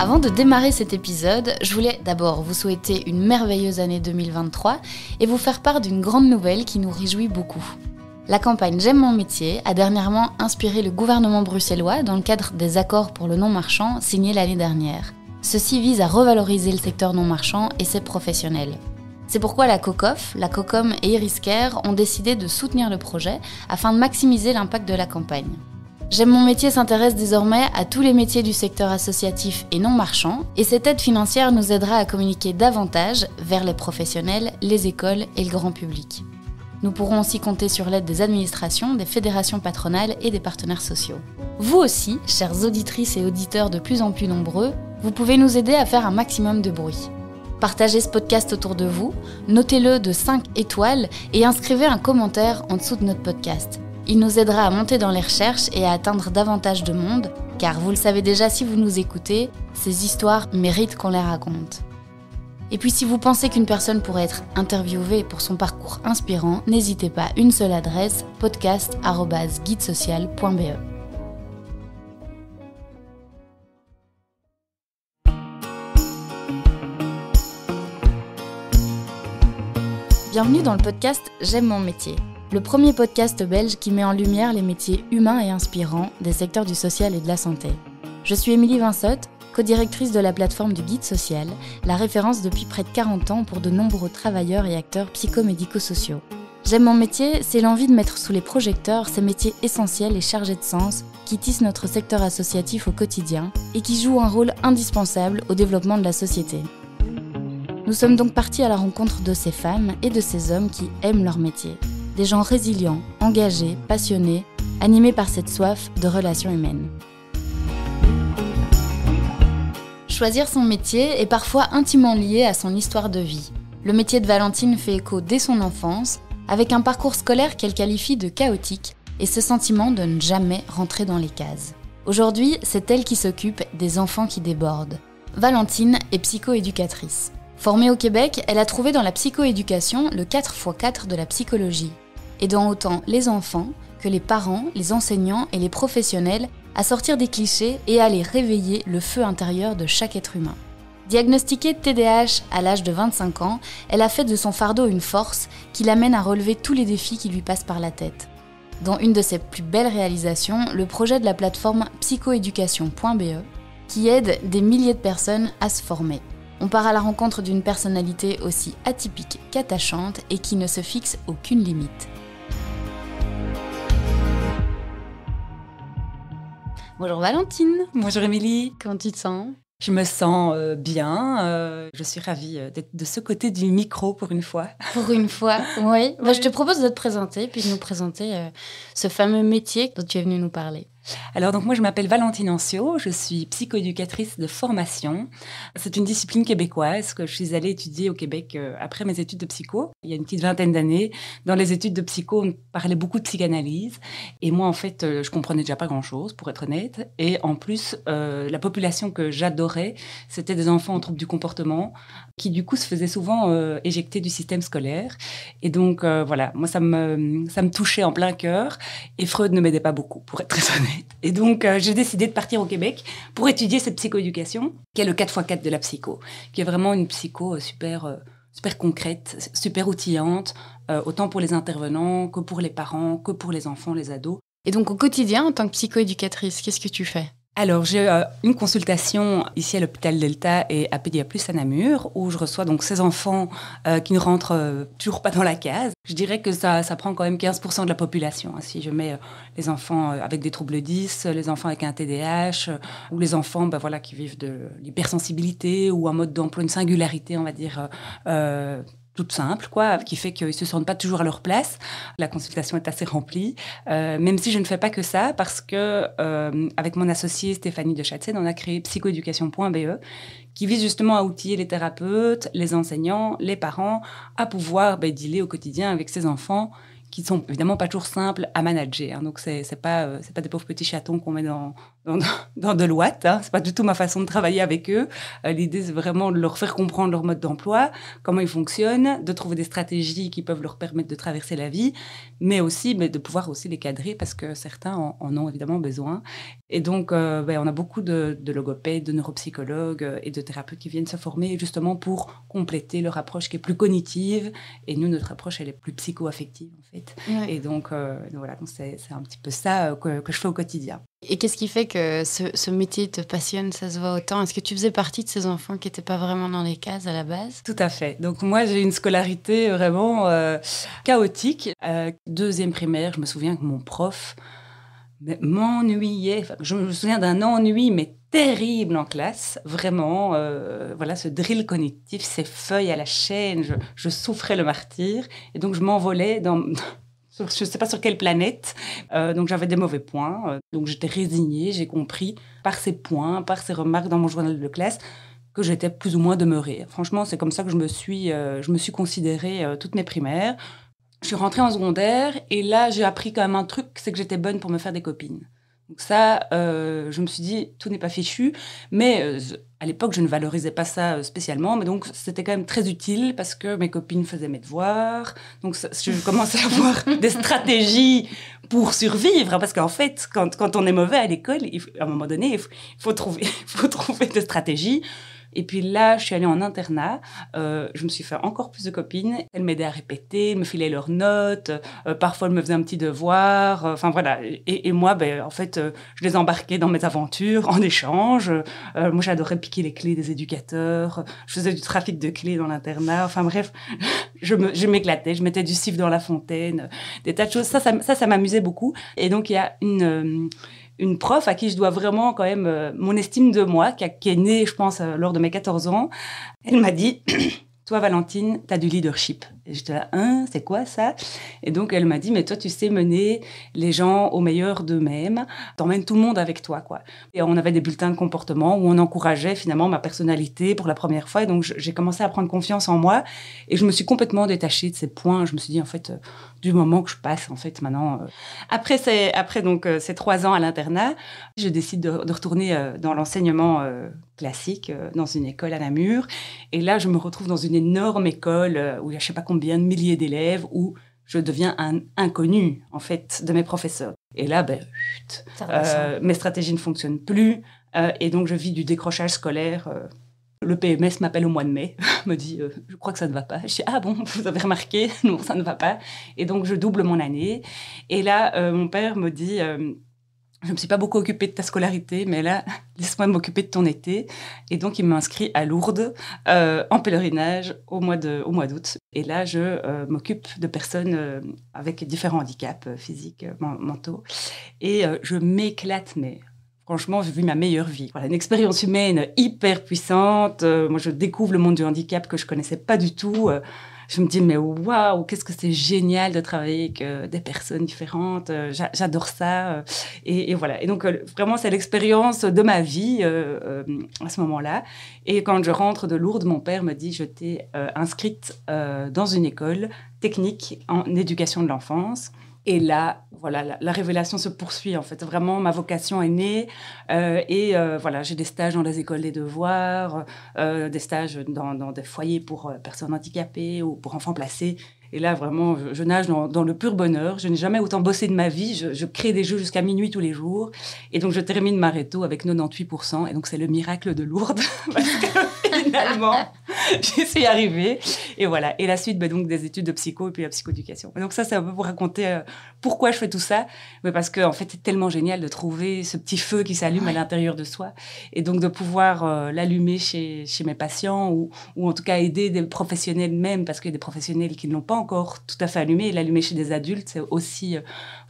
Avant de démarrer cet épisode, je voulais d'abord vous souhaiter une merveilleuse année 2023 et vous faire part d'une grande nouvelle qui nous réjouit beaucoup. La campagne J'aime mon métier a dernièrement inspiré le gouvernement bruxellois dans le cadre des accords pour le non-marchand signés l'année dernière. Ceci vise à revaloriser le secteur non-marchand et ses professionnels. C'est pourquoi la COCOF, la COCOM et Iriscare ont décidé de soutenir le projet afin de maximiser l'impact de la campagne. J'aime mon métier s'intéresse désormais à tous les métiers du secteur associatif et non marchand, et cette aide financière nous aidera à communiquer davantage vers les professionnels, les écoles et le grand public. Nous pourrons aussi compter sur l'aide des administrations, des fédérations patronales et des partenaires sociaux. Vous aussi, chères auditrices et auditeurs de plus en plus nombreux, vous pouvez nous aider à faire un maximum de bruit. Partagez ce podcast autour de vous, notez-le de 5 étoiles et inscrivez un commentaire en dessous de notre podcast. Il nous aidera à monter dans les recherches et à atteindre davantage de monde, car vous le savez déjà si vous nous écoutez, ces histoires méritent qu'on les raconte. Et puis si vous pensez qu'une personne pourrait être interviewée pour son parcours inspirant, n'hésitez pas, une seule adresse, podcast.guidesocial.be. Bienvenue dans le podcast J'aime mon métier le premier podcast belge qui met en lumière les métiers humains et inspirants des secteurs du social et de la santé. Je suis Émilie Vinsotte, co-directrice de la plateforme du Guide Social, la référence depuis près de 40 ans pour de nombreux travailleurs et acteurs psychomédico-sociaux. J'aime mon métier, c'est l'envie de mettre sous les projecteurs ces métiers essentiels et chargés de sens qui tissent notre secteur associatif au quotidien et qui jouent un rôle indispensable au développement de la société. Nous sommes donc partis à la rencontre de ces femmes et de ces hommes qui aiment leur métier des gens résilients, engagés, passionnés, animés par cette soif de relations humaines. Choisir son métier est parfois intimement lié à son histoire de vie. Le métier de Valentine fait écho dès son enfance, avec un parcours scolaire qu'elle qualifie de chaotique et ce sentiment de ne jamais rentrer dans les cases. Aujourd'hui, c'est elle qui s'occupe des enfants qui débordent. Valentine est psychoéducatrice. Formée au Québec, elle a trouvé dans la psychoéducation le 4x4 de la psychologie, aidant autant les enfants que les parents, les enseignants et les professionnels à sortir des clichés et à aller réveiller le feu intérieur de chaque être humain. Diagnostiquée TDAH à l'âge de 25 ans, elle a fait de son fardeau une force qui l'amène à relever tous les défis qui lui passent par la tête. Dans une de ses plus belles réalisations, le projet de la plateforme psychoéducation.be, qui aide des milliers de personnes à se former. On part à la rencontre d'une personnalité aussi atypique qu'attachante et qui ne se fixe aucune limite. Bonjour Valentine. Bonjour Émilie. Comment tu te sens? Je me sens euh, bien. Euh, je suis ravie euh, d'être de ce côté du micro pour une fois. Pour une fois, oui. Bah, je te propose de te présenter, puis de nous présenter ce fameux métier dont tu es venue nous parler. Alors donc moi je m'appelle Valentine Ancio, je suis psychoéducatrice de formation. C'est une discipline québécoise que je suis allée étudier au Québec euh, après mes études de psycho. Il y a une petite vingtaine d'années, dans les études de psycho, on parlait beaucoup de psychanalyse et moi en fait euh, je comprenais déjà pas grand-chose pour être honnête et en plus euh, la population que j'adorais, c'était des enfants en troubles du comportement qui du coup se faisaient souvent éjecter du système scolaire et donc voilà, moi ça me ça me touchait en plein cœur et Freud ne m'aidait pas beaucoup pour être très honnête. Et donc, euh, j'ai décidé de partir au Québec pour étudier cette psychoéducation, qui est le 4x4 de la psycho, qui est vraiment une psycho euh, super, euh, super concrète, super outillante, autant pour les intervenants que pour les parents, que pour les enfants, les ados. Et donc, au quotidien, en tant que psychoéducatrice, qu'est-ce que tu fais? Alors, j'ai euh, une consultation ici à l'hôpital Delta et à Pédiaplus à Namur, où je reçois donc ces enfants euh, qui ne rentrent euh, toujours pas dans la case. Je dirais que ça, ça prend quand même 15% de la population. Hein. si je mets les enfants avec des troubles 10, les enfants avec un TDAH, ou les enfants ben, voilà, qui vivent de l'hypersensibilité ou un mode d'emploi, une singularité, on va dire, toute simple, quoi, qui fait qu'ils se sentent pas toujours à leur place. La consultation est assez remplie, euh, même si je ne fais pas que ça, parce que euh, avec mon associée Stéphanie de Chatzen, on a créé psychoéducation.be, qui vise justement à outiller les thérapeutes, les enseignants, les parents, à pouvoir ben, dealer au quotidien avec ces enfants qui sont évidemment pas toujours simples à manager. Hein. Donc c'est pas euh, c'est pas des pauvres petits chatons qu'on met dans dans, dans de l'ouate. Hein. C'est pas du tout ma façon de travailler avec eux. Euh, l'idée, c'est vraiment de leur faire comprendre leur mode d'emploi, comment ils fonctionnent, de trouver des stratégies qui peuvent leur permettre de traverser la vie, mais aussi mais de pouvoir aussi les cadrer parce que certains en, ont évidemment besoin. Et donc, euh, ben, on a beaucoup de, de, logopèdes, de neuropsychologues euh, et de thérapeutes qui viennent se former justement pour compléter leur approche qui est plus cognitive. Et nous, notre approche, elle est plus psycho-affective en fait. Et donc, voilà, c'est un petit peu ça que, que je fais au quotidien. Et qu'est-ce qui fait que ce, métier te passionne, ça se voit autant? Est-ce que tu faisais partie de ces enfants qui n'étaient pas vraiment dans les cases à la base? Tout à fait. Donc moi, j'ai une scolarité vraiment euh, chaotique. Euh, deuxième primaire, je me souviens que mon prof m'ennuyait. je me souviens d'un ennui, mais terrible en classe, vraiment. Euh, voilà, ce drill cognitif, ces feuilles à la chaîne, je, je souffrais le martyr. Et donc, je m'envolais dans je ne sais pas sur quelle planète. Euh, donc j'avais des mauvais points. Euh, donc j'étais résignée, j'ai compris par ces points, par ces remarques dans mon journal de classe que j'étais plus ou moins demeurée. Franchement, c'est comme ça que je me suis, euh, je me suis considérée toutes mes primaires. Je suis rentrée en secondaire et là j'ai appris quand même un truc, c'est que j'étais bonne pour me faire des copines. Donc ça, euh, je me suis dit, tout n'est pas fichu. Mais euh, à l'époque, je ne valorisais pas ça euh, spécialement. Mais donc, c'était quand même très utile parce que mes copines faisaient mes devoirs. Donc, je commençais à avoir des stratégies pour survivre. Parce qu'en fait, quand, quand, on est mauvais à l'école, à un moment donné, il faut, trouver, il faut trouver des stratégies. Et puis là, je suis allée en internat. Euh, je me suis fait encore plus de copines. Elles m'aidaient à répéter, me filaient leurs notes. Euh, parfois, elles me faisaient un petit devoir. Euh, enfin, voilà. Et, moi, ben, en fait, je les embarquais dans mes aventures en échange. moi, j'adorais piquer les clés des éducateurs. Je faisais du trafic de clés dans l'internat. Enfin, bref, je m'éclatais. Je, mettais du cif dans la fontaine. Des tas de choses. Ça, ça, ça m'amusait beaucoup. Et donc, il y a une une prof à qui je dois vraiment quand même euh, mon estime de moi, qui, est née, je pense, euh, lors de mes 14 ans. Elle m'a dit, toi, Valentine, tu as du leadership. J'étais là, hein, c'est quoi ça? Et donc, elle m'a dit, mais toi, tu sais mener les gens au meilleur d'eux-mêmes. T'emmènes tout le monde avec toi, quoi. Et on avait des bulletins de comportement où on encourageait finalement ma personnalité pour la première fois. Et donc, j'ai commencé à prendre confiance en moi. Et je me suis complètement détachée de ces points. Je me suis dit, en fait, euh, du moment que je passe, en fait, maintenant. Euh, après, c'est, après donc, euh, ces trois ans à l'internat, je décide de, de retourner dans l'enseignement classique, dans une école à Namur. Et là, je me retrouve dans une énorme école où il y a je sais pas combien bien de milliers d'élèves où je deviens un inconnu, en fait, de mes professeurs. Et là, ben, euh, mes stratégies ne fonctionnent plus. Euh, et donc, je vis du décrochage scolaire. Euh. le PMS m'appelle au mois de mai, me dit Je crois que ça ne va pas. Je dis Ah bon, vous avez remarqué? Non, ça ne va pas. Et donc, je double mon année. Et là, mon père me dit je ne me suis pas beaucoup occupée de ta scolarité, mais là, laisse-moi m'occuper de ton été. Et donc, il m'a inscrit à Lourdes euh, en pèlerinage au mois de, au mois d'août. Et là, je euh, m'occupe de personnes euh, avec différents handicaps physiques, mentaux. Et je m'éclate, mais franchement, j'ai vu ma meilleure vie. Voilà, une expérience humaine hyper puissante. moi, je découvre le monde du handicap que je connaissais pas du tout je me dis, mais waouh, qu'est-ce que c'est génial de travailler avec euh, des personnes différentes. Euh, j'adore ça. Euh, et, voilà. Et donc, vraiment, c'est l'expérience de ma vie à ce moment-là. Et quand je rentre de Lourdes, mon père me dit, je t'ai inscrite dans une école technique en éducation de l'enfance. Et là, voilà, la, révélation se poursuit en fait. Vraiment, ma vocation est née. Euh, et euh, voilà, j'ai des stages dans les écoles des devoirs, euh, des stages dans, des foyers pour personnes handicapées ou pour enfants placés. Et là, vraiment, je, nage dans, le pur bonheur. Je n'ai jamais autant bossé de ma vie. Je, crée des jeux jusqu'à minuit tous les jours. Et donc, je termine ma réto avec 98%. Et donc, c'est le miracle de Lourdes. finalement, j'y suis arrivée. Et voilà. Et la suite, ben, donc, des études de psycho et puis la psychoéducation. Donc, ça, c'est un peu pour raconter euh, pourquoi je fais tout ça. Mais parce qu'en en fait, c'est tellement génial de trouver ce petit feu qui s'allume à l'intérieur de soi. Et donc, de pouvoir euh, l'allumer chez, chez mes patients ou, ou en tout cas aider des professionnels même, parce qu'il y a des professionnels qui ne l'ont pas encore tout à fait allumé. Et l'allumer chez des adultes, c'est aussi, euh,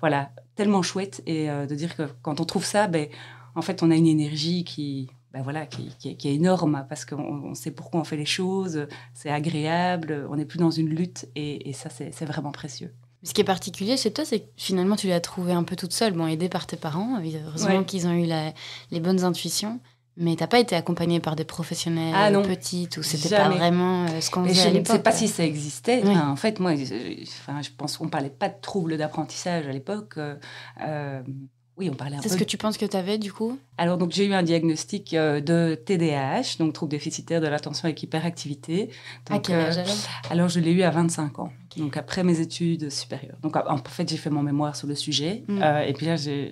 voilà, tellement chouette. Et de dire que quand on trouve ça, ben, en fait, on a une énergie qui, ben voilà, qui, qui, est énorme parce qu'on sait pourquoi on fait les choses, c'est agréable, on n'est plus dans une lutte et, et ça, c'est vraiment précieux. Ce qui est particulier chez toi, c'est que finalement, tu l'as trouvé un peu toute seule, bon, aidée par tes parents, heureusement qu'ils ont eu les bonnes intuitions. Mais t'as pas été accompagnée par des professionnels ah petites ou c'était pas vraiment euh, ce qu'on faisait à l'époque Je ne sais pas si ça existait. en fait, moi, je, enfin, je pense qu'on parlait pas de troubles d'apprentissage à l'époque. Euh, Oui, on parlait un C'est ce que tu penses que tu avais du coup? Alors, donc, j'ai eu un diagnostic euh, de TDAH, donc trouble déficitaire de l'attention avec hyperactivité. à quel âge alors? Alors, je l'ai eu à 25 ans, donc après mes études supérieures. Donc, en fait, j'ai fait mon mémoire sur le sujet. Mm. euh, et puis là, j'ai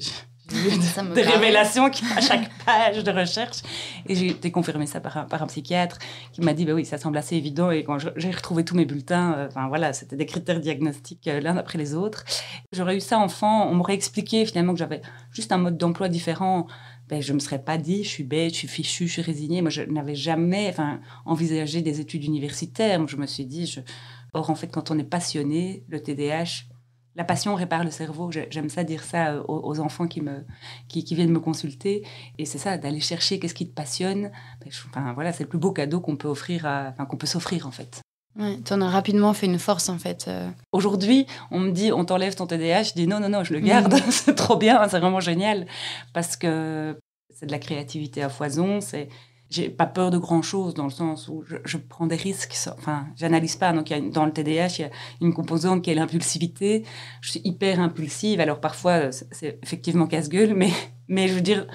Parle. révélations qui, à chaque page de recherche. Et j'ai été confirmée ça par un, par un psychiatre qui m'a dit, bah oui, ça semble assez évident. Et quand j'ai retrouvé tous mes bulletins, euh, voilà, c'était des critères diagnostiques euh, l'un après les autres. J'aurais eu ça enfant, on m'aurait expliqué finalement que j'avais juste un mode d'emploi différent. Ben, je me serais pas dit, je suis bête, je suis fichue, je suis résignée. Moi, je n'avais jamais enfin, envisagé des études universitaires. Moi, je me suis dit, je... or en fait, quand on est passionné, le TDAH, la passion répare le cerveau. J'ai- J'aime ça dire ça euh, aux, enfants qui, me, qui, qui viennent me consulter. Et c'est ça, d'aller chercher qu'est-ce qui te passionne. Ben, enfin, voilà, c'est le plus beau cadeau qu'on peut offrir, à- enfin, qu'on peut s'offrir en fait. Ouais, tu en as rapidement fait une force en fait. euh. Aujourd'hui, on me dit, on t'enlève ton TDAH. Je dis non, non, non, je le garde. c'est trop bien, c'est vraiment génial. Parce que c'est de la créativité à foison. C'est, j'ai pas peur de grand chose dans le sens où je, je prends des risques. Enfin, j'analyse pas. Donc, il y a dans le TDAH, il y a une composante qui est l'impulsivité. Je suis hyper impulsive. Alors, parfois, c'est, c'est effectivement casse-gueule, mais, mais je veux dire,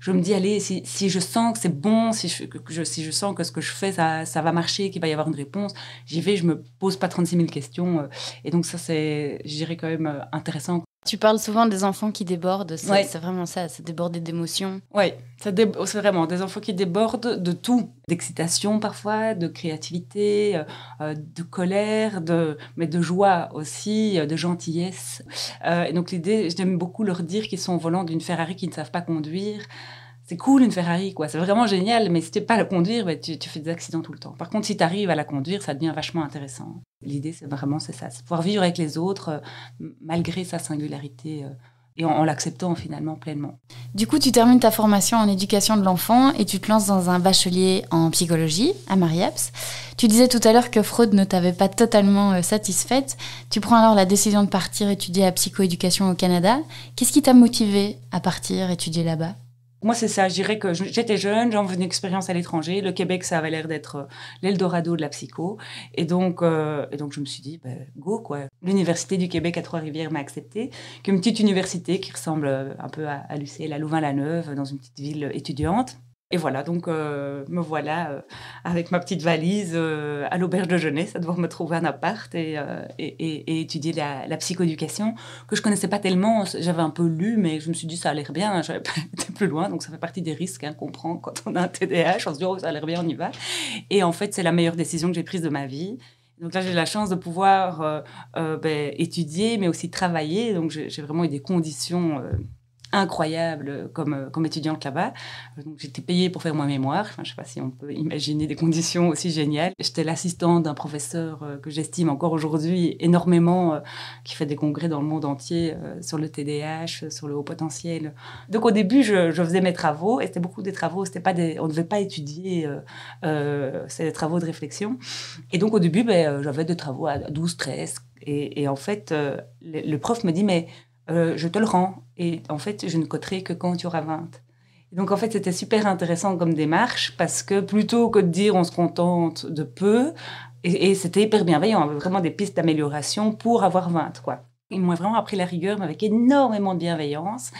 je me dis, allez, si, si je sens que c'est bon, si je, je- si je sens que ce que je fais, ça, ça va marcher, qu'il va y avoir une réponse, j'y vais, je me pose pas 36 000 questions. euh, Et donc, ça, c'est, je dirais, quand même euh, intéressant. Tu parles souvent des enfants qui débordent, c'est Ouais. vraiment ça, c'est déborder d'émotions. Oui, c'est vraiment des enfants qui débordent de tout, d'excitation parfois, de créativité, euh, euh, de colère, de, mais de joie aussi, euh, de gentillesse. Euh, et donc l'idée, j'aime beaucoup leur dire qu'ils sont au volant d'une Ferrari qu'ils ne savent pas conduire. C'est cool une Ferrari, quoi. C'est vraiment génial, mais si tu pas la conduire, ben, tu, fais des accidents tout le temps. Par contre, si tu arrives à la conduire, ça devient vachement intéressant. L'idée, c'est vraiment c'est ça, c'est pouvoir vivre avec les autres euh, malgré sa singularité euh, et en, en l'acceptant finalement pleinement. Du coup, tu termines ta formation en éducation de l'enfant et tu te lances dans un bachelier en psychologie à Mariaps. Tu disais tout à l'heure que Freud ne t'avait pas totalement euh, satisfaite. Tu prends alors la décision de partir étudier la psychoéducation au Canada. Qu'est-ce qui t'a motivé à partir étudier là-bas? Moi, c'est ça. Je dirais que j'étais jeune, j'en venais expérience à l'étranger. Le Québec, ça avait l'air d'être euh, l'Eldorado de la psycho. Et donc, euh, et donc je me suis dit, ben, go, quoi. L'Université du Québec à Trois-Rivières m'a accepté, qui est une petite université qui ressemble euh, un peu à, à à Louvain-la-Neuve, dans une petite ville étudiante. Et voilà, donc euh, me voilà euh, avec ma petite valise euh, à l'auberge de jeunesse à devoir me trouver un appart et, étudier la, psychoéducation que je connaissais pas tellement. J'avais un peu lu, mais je me suis dit ça a l'air bien. J'avais pas été plus loin, donc ça fait partie des risques hein, qu'on prend quand on a un TDAH. On se dit oh ça a l'air bien, on y va. Et en fait, c'est la meilleure décision que j'ai prise de ma vie. Donc là, j'ai la chance de pouvoir ben, étudier, mais aussi travailler. Donc j'ai vraiment eu des conditions incroyables comme, euh, comme étudiante là-bas. Euh, j'étais payée pour faire mon mémoire. Je sais pas si on peut imaginer des conditions aussi géniales. J'étais l'assistante d'un professeur euh, que j'estime encore aujourd'hui énormément, euh, qui fait des congrès dans le monde entier euh, sur le TDAH, sur le haut potentiel. Donc au début, je, faisais mes travaux et c'était beaucoup des travaux. Pas des, on ne devait pas étudier. Euh, euh, c'est des travaux de réflexion. Et donc au début, ben, euh, j'avais des travaux à 12, 13. Et, en fait, euh, le, le prof me dit, mais euh, je te le rends. Et en fait, je ne coterai que quand tu auras 20. Et donc, en fait, c'était super intéressant comme démarche parce que plutôt que de dire on se contente de peu, et, c'était hyper bienveillant, avait vraiment des pistes d'amélioration pour avoir 20, quoi. Ils m'ont vraiment appris la rigueur, mais avec énormément de bienveillance.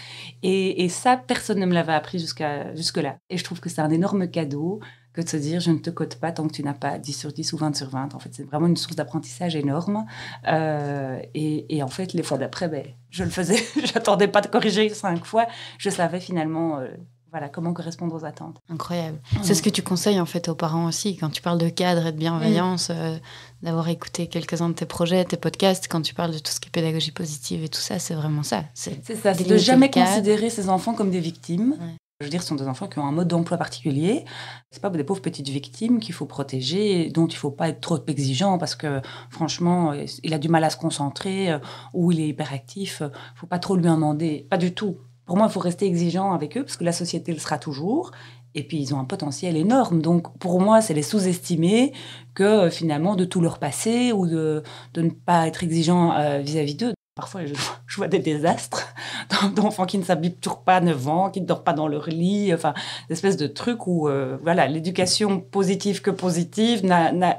Et, et ça, personne ne me l'avait appris jusqu'à jusque-là. Et je trouve que c'est un énorme cadeau que de se dire je ne te cote pas tant que tu n'as pas 10 sur 10 ou 20 sur 20. En fait, c'est vraiment une source d'apprentissage énorme. Euh, et, et en fait, les fois d'après, ben, je le faisais. J'attendais pas de corriger cinq fois. Je savais finalement euh, voilà, comment correspondre aux attentes. Incroyable. C'est ce que tu conseilles en fait aux parents aussi quand tu parles de cadre et de bienveillance, euh, d'avoir écouté quelques-uns de tes projets, tes podcasts, quand tu parles de tout ce qui est pédagogie positive et tout ça, c'est vraiment ça. C'est ça, c'est de jamais cadre. considérer ces enfants comme des victimes. Ouais. Je veux dire, ce sont des enfants qui ont un mode d'emploi particulier. C'est pas des pauvres petites victimes qu'il faut protéger, dont il faut pas être trop exigeant parce que, franchement, il a du mal à se concentrer euh, ou il est hyperactif. Il faut pas trop lui en demander. Pas du tout. Pour moi, il faut rester exigeant avec eux parce que la société le sera toujours. Et puis, ils ont un potentiel énorme. Donc, pour moi, c'est les sous-estimer que, euh, finalement, de tout leur passer ou de, de ne pas être exigeant euh, vis-à-vis d'eux. Parfois, je, vois des désastres d'enfants qui ne s'habillent toujours pas à 9 ans, qui ne dorment pas dans leur lit, enfin, des espèces de trucs où, euh, voilà, l'éducation positive que positive n'a,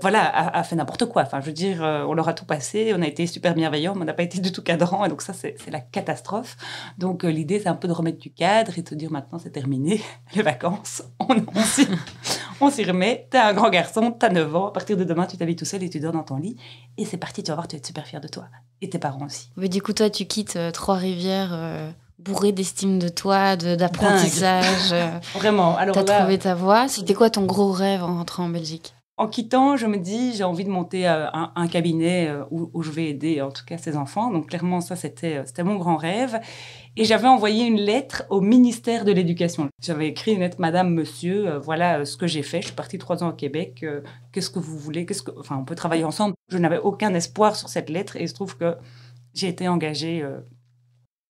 voilà, a, fait n'importe quoi. Enfin, je veux dire, euh, on leur a tout passé, on a été super bienveillants, mais on n'a pas été du tout cadrant, et donc ça, c'est, la catastrophe. Donc, euh, l'idée, c'est un peu de remettre du cadre et de se dire, maintenant, c'est terminé, les vacances, on, on, s'y, remet, t'es un grand garçon, t'as 9 ans, à partir de demain, tu t'habilles tout seul et tu dors dans ton lit, et c'est parti, tu vas voir, tu vas être super fier de toi, et tes parents aussi. Mais du coup, toi, tu quittes euh, Trois-Rivières bourré d'estime de toi, d'apprentissage. Vraiment. Alors as trouvé ta voie. C'était quoi ton gros rêve en rentrant en Belgique? En quittant, je me dis, j'ai envie de monter euh, un, cabinet euh, où, je vais aider en tout cas ces enfants. Donc clairement, ça, c'était, euh, c'était mon grand rêve. Et j'avais envoyé une lettre au ministère de l'Éducation. J'avais écrit une lettre, Madame, Monsieur, voilà ce que j'ai fait. Je suis partie trois ans au Québec. qu'est-ce que vous voulez? Qu'est-ce que... Enfin, on peut travailler ensemble. Je n'avais aucun espoir sur cette lettre et il se trouve que j'ai été engagée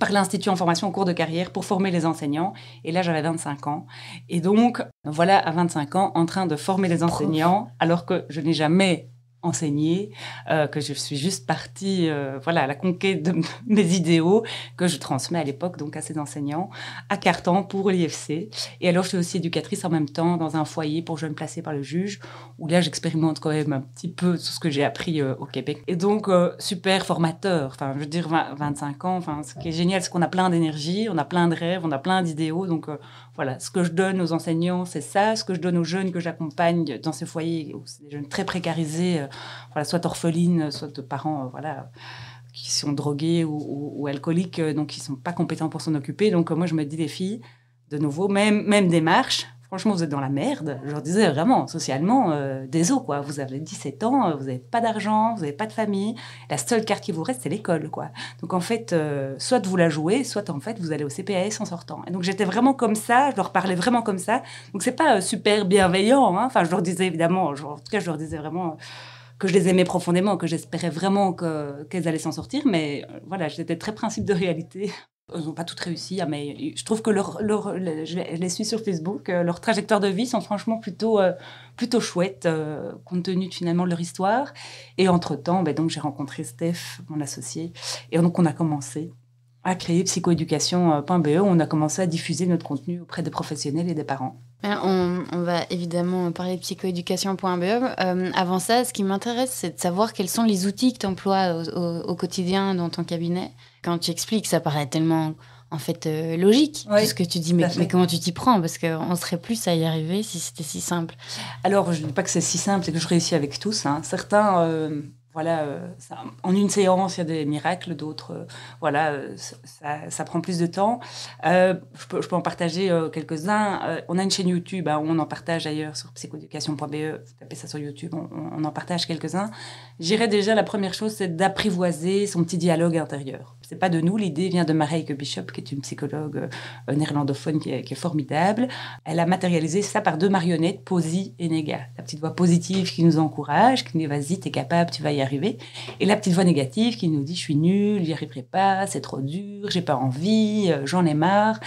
par l'Institut en formation en cours de carrière pour former les enseignants. Et là, j'avais 25 ans. Et donc, voilà, à 25 ans, en train de former les enseignants, alors que je n'ai jamais enseigner, euh, que je suis juste partie euh, voilà, à la conquête de mes idéaux que je transmets à l'époque donc à ces enseignants à Cartan pour l'IFC. Et alors je suis aussi éducatrice en même temps dans un foyer pour jeunes placés par le juge où là j'expérimente quand même un petit peu tout ce que j'ai appris euh, au Québec. Et donc super formateur, enfin je veux dire 25 ans, enfin ce qui est génial c'est qu'on a plein d'énergie, on a plein de rêves, on a plein d'idéaux donc voilà, ce que je donne aux enseignants, c'est ça. Ce que je donne aux jeunes que j'accompagne dans ces foyers, où c'est des jeunes très précarisés, euh, voilà, soit orphelines, soit de parents, euh, voilà, qui sont drogués ou, alcooliques, euh, donc qui sont pas compétents pour s'en occuper. Donc moi, je me dis les filles, de nouveau, même même démarche, franchement, vous êtes dans la merde. Je leur disais vraiment, socialement, euh, désolé, quoi. Vous avez 17 ans, euh, vous n'avez pas d'argent, vous n'avez pas de famille. La seule carte qui vous reste, c'est l'école, quoi. Donc, en fait, euh, soit vous la jouez, soit, en fait, vous allez au CPS en sortant. Et donc, j'étais vraiment comme ça, je leur parlais vraiment comme ça. Donc, c'est pas super bienveillant, hein. Enfin, je leur disais, évidemment, en tout cas, je leur disais vraiment que je les aimais profondément, que j'espérais vraiment qu'elles allaient s'en sortir. Mais voilà, j'étais très principe de réalité. Ils n'ont pas toutes réussi, hein, mais je trouve que leur, leur, je les suis sur Facebook, euh, leurs trajectoires de vie sont franchement plutôt, euh, plutôt chouettes, euh, compte tenu finalement de leur histoire. Et entre-temps, ben, j'ai rencontré Steph, mon associé, et donc on a commencé à créer psychoéducation.be, on a commencé à diffuser notre contenu auprès des professionnels et des parents. On, on va évidemment parler de psychoéducation.be. avant ça, ce qui m'intéresse, c'est de savoir quels sont les outils que tu emploies au, quotidien dans ton cabinet quand tu expliques, ça paraît tellement en fait euh, logique ce que tu dis mais, mais comment tu t'y prends? Parce qu'on serait plus à y arriver si c'était si simple alors je ne dis pas que c'est si simple c'est que je réussis avec tous hein. certains euh, voilà, euh, en une séance, il y a des miracles, d'autres, voilà, ça, prend plus de temps. Je peux, je, peux, en partager quelques-uns. on a une chaîne YouTube, hein, on en partage ailleurs sur psychoéducation.be, tapez ça sur YouTube, on, en partage quelques-uns. J'irais déjà, la première chose, c'est d'apprivoiser son petit dialogue intérieur. C'est pas de nous, l'idée vient de Mareike Bishop, qui est une psychologue néerlandophone qui est, formidable. Elle a matérialisé ça par deux marionnettes, Posy et Nega. La petite voix positive qui nous encourage, qui nous dit vas-y, t'es capable, tu vas y arriver. Et la petite voix négative qui nous dit je suis nul, j'y arriverai pas, c'est trop dur, j'ai pas envie, euh, j'en ai marre.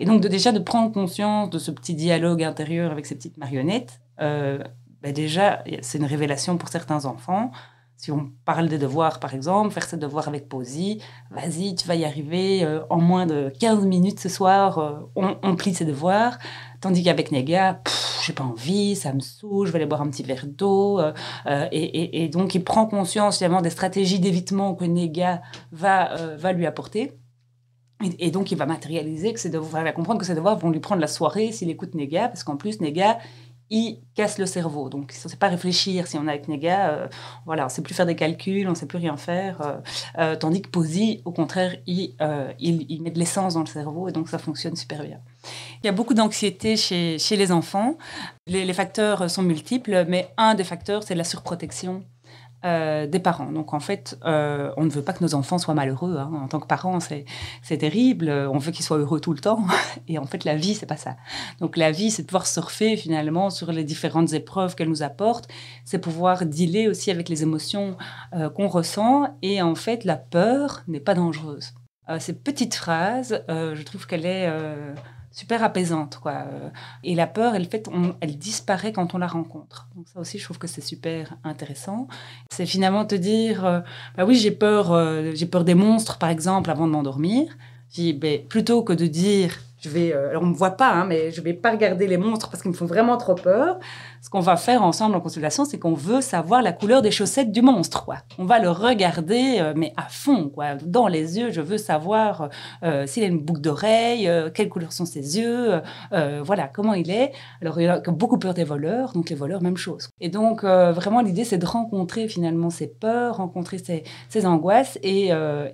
Et donc déjà de prendre conscience de ce petit dialogue intérieur avec ces petites marionnettes, euh, ben déjà c'est une révélation pour certains enfants. Si on parle des devoirs, par exemple, faire ses devoirs avec Posy, vas-y, tu vas y arriver euh, en moins de 15 minutes ce soir, on, on, plie ses devoirs. Tandis qu'avec Nega, j'ai pas envie, ça me saoule, je vais aller boire un petit verre d'eau. Euh, euh, et, donc, il prend conscience finalement des stratégies d'évitement que Nega va, euh, va lui apporter. Et, donc, il va matérialiser que va comprendre que ses devoirs vont lui prendre la soirée s'il écoute Nega, parce qu'en plus, Nega, il casse le cerveau. Donc, on ne sait pas réfléchir si on est avec Nega. voilà, on ne sait plus faire des calculs, on ne sait plus rien faire. tandis que Posy, au contraire, il, met de l'essence dans le cerveau et donc ça fonctionne super bien. Il y a beaucoup d'anxiété chez, les enfants. Les, facteurs sont multiples, mais un des facteurs, c'est la surprotection euh, des parents. Donc en fait, euh, on ne veut pas que nos enfants soient malheureux. Hein. En tant que parents, c'est terrible. On veut qu'ils soient heureux tout le temps. Et en fait, la vie, c'est pas ça. Donc la vie, c'est de pouvoir surfer finalement sur les différentes épreuves qu'elle nous apporte. C'est pouvoir dealer aussi avec les émotions euh, qu'on ressent. Et en fait, la peur n'est pas dangereuse. cette petite phrase, je trouve qu'elle est super apaisante. Quoi. Et la peur, elle, fait, elle disparaît quand on la rencontre. Donc ça aussi, je trouve que c'est super intéressant. C'est finalement te dire, euh, bah oui, j'ai peur, euh, j'ai peur des monstres, par exemple, avant de m'endormir. Ben, plutôt que de dire, je vais, euh, on me voit pas, hein, mais je vais pas regarder les monstres parce qu'ils me font vraiment trop peur. Ce qu'on va faire ensemble en consultation, c'est qu'on veut savoir la couleur des chaussettes du monstre. Quoi. On va le regarder, euh, mais à fond, quoi, dans les yeux. Je veux savoir euh, s'il a une boucle d'oreille, euh, quelle couleur sont ses yeux, voilà, comment il est. Alors, il a beaucoup peur des voleurs, donc les voleurs, même chose. Et donc, vraiment, l'idée, c'est de rencontrer finalement ses peurs, rencontrer ses, ses angoisses. Et,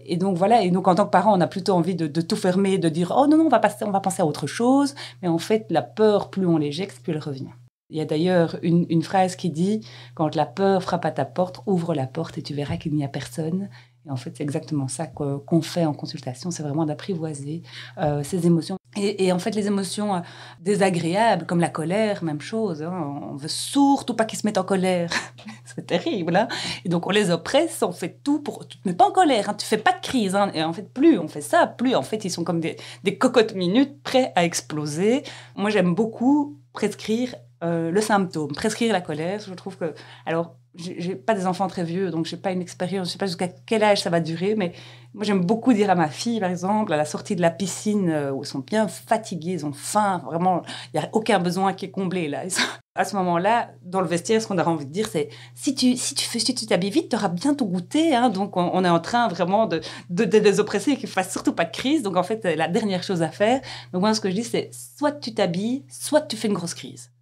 et, donc, voilà. Et donc, en tant que parent, on a plutôt envie de, de, tout fermer, de dire, oh non, non, on va, passer, on va penser à autre chose. Mais en fait, la peur, plus on l'éjecte, plus elle revient. Il y a d'ailleurs une, phrase qui dit Quand la peur frappe à ta porte, ouvre la porte et tu verras qu'il n'y a personne. Et en fait, c'est exactement ça qu'on fait en consultation c'est vraiment d'apprivoiser euh, ces émotions. Et, en fait, les émotions euh, désagréables, comme la colère, même chose. Hein, on veut surtout pas qu'ils se mettent en colère. c'est terrible. Hein et donc, on les oppresse, on fait tout pour. Tu te mets pas en colère, hein, tu fais pas de crise. Hein. et en fait, plus on fait ça, plus en fait, ils sont comme des cocottes minutes prêts à exploser. Moi, j'aime beaucoup prescrire euh, le symptôme, prescrire la colère. Je trouve que, alors, j'ai pas des enfants très vieux, donc j'ai pas une expérience, je sais pas jusqu'à quel âge ça va durer, mais moi j'aime beaucoup dire à ma fille, par exemple, à la sortie de la piscine, euh, où ils sont bien fatigués, ils ont faim, vraiment, il y a aucun besoin qui est comblé là. À ce moment-là, dans le vestiaire, ce qu'on a envie de dire, c'est si tu si tu fais si tu t'habilles vite, tu auras bientôt goûté. Hein, donc on, est en train vraiment de de, de les oppresser et surtout pas de crise. Donc en fait, la dernière chose à faire. Donc moi, ce que je dis, c'est soit tu t'habilles, soit tu fais une grosse crise.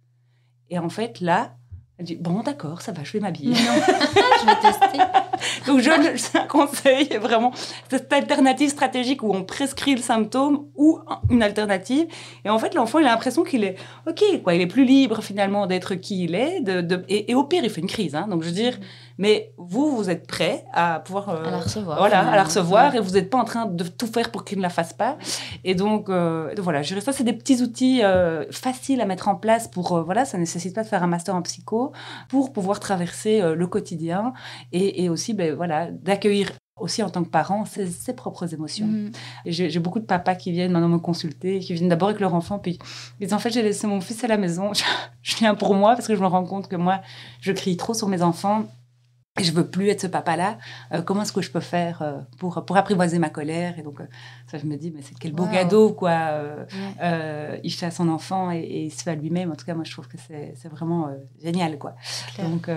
Et en fait, là, elle dit Bon, d'accord, ça va, je vais m'habiller. je vais tester. Donc, je, c'est un conseil, vraiment, cette alternative stratégique où on prescrit le symptôme ou une alternative. Et en fait, l'enfant, il a l'impression qu'il est OK, quoi. Il est plus libre, finalement, d'être qui il est. De, et, au pire, il fait une crise. Hein. Donc, je veux dire, mais vous, vous êtes prêt à pouvoir. Euh, à la recevoir. Voilà, à la recevoir. Et vous n'êtes pas en train de tout faire pour qu'il ne la fasse pas. Et donc, euh, voilà, je dirais ça, c'est des petits outils euh, faciles à mettre en place pour. voilà, ça ne nécessite pas de faire un master en psycho pour pouvoir traverser le quotidien et, et aussi, ben, voilà, d'accueillir aussi en tant que parent ses, propres émotions. Mm. J'ai beaucoup de papas qui viennent maintenant me consulter, qui viennent d'abord avec leur enfant, puis ils disent en fait j'ai laissé mon fils à la maison, je viens pour moi parce que je me rends compte que moi je crie trop sur mes enfants je veux plus être ce papa-là. Euh, comment est-ce que je peux faire euh, pour, pour apprivoiser ma colère? Et donc, euh, ça, je me dis, mais c'est quel beau cadeau, quoi. il fait à son enfant et, il se fait à lui-même. En tout cas, moi, je trouve que c'est vraiment génial, quoi. Donc,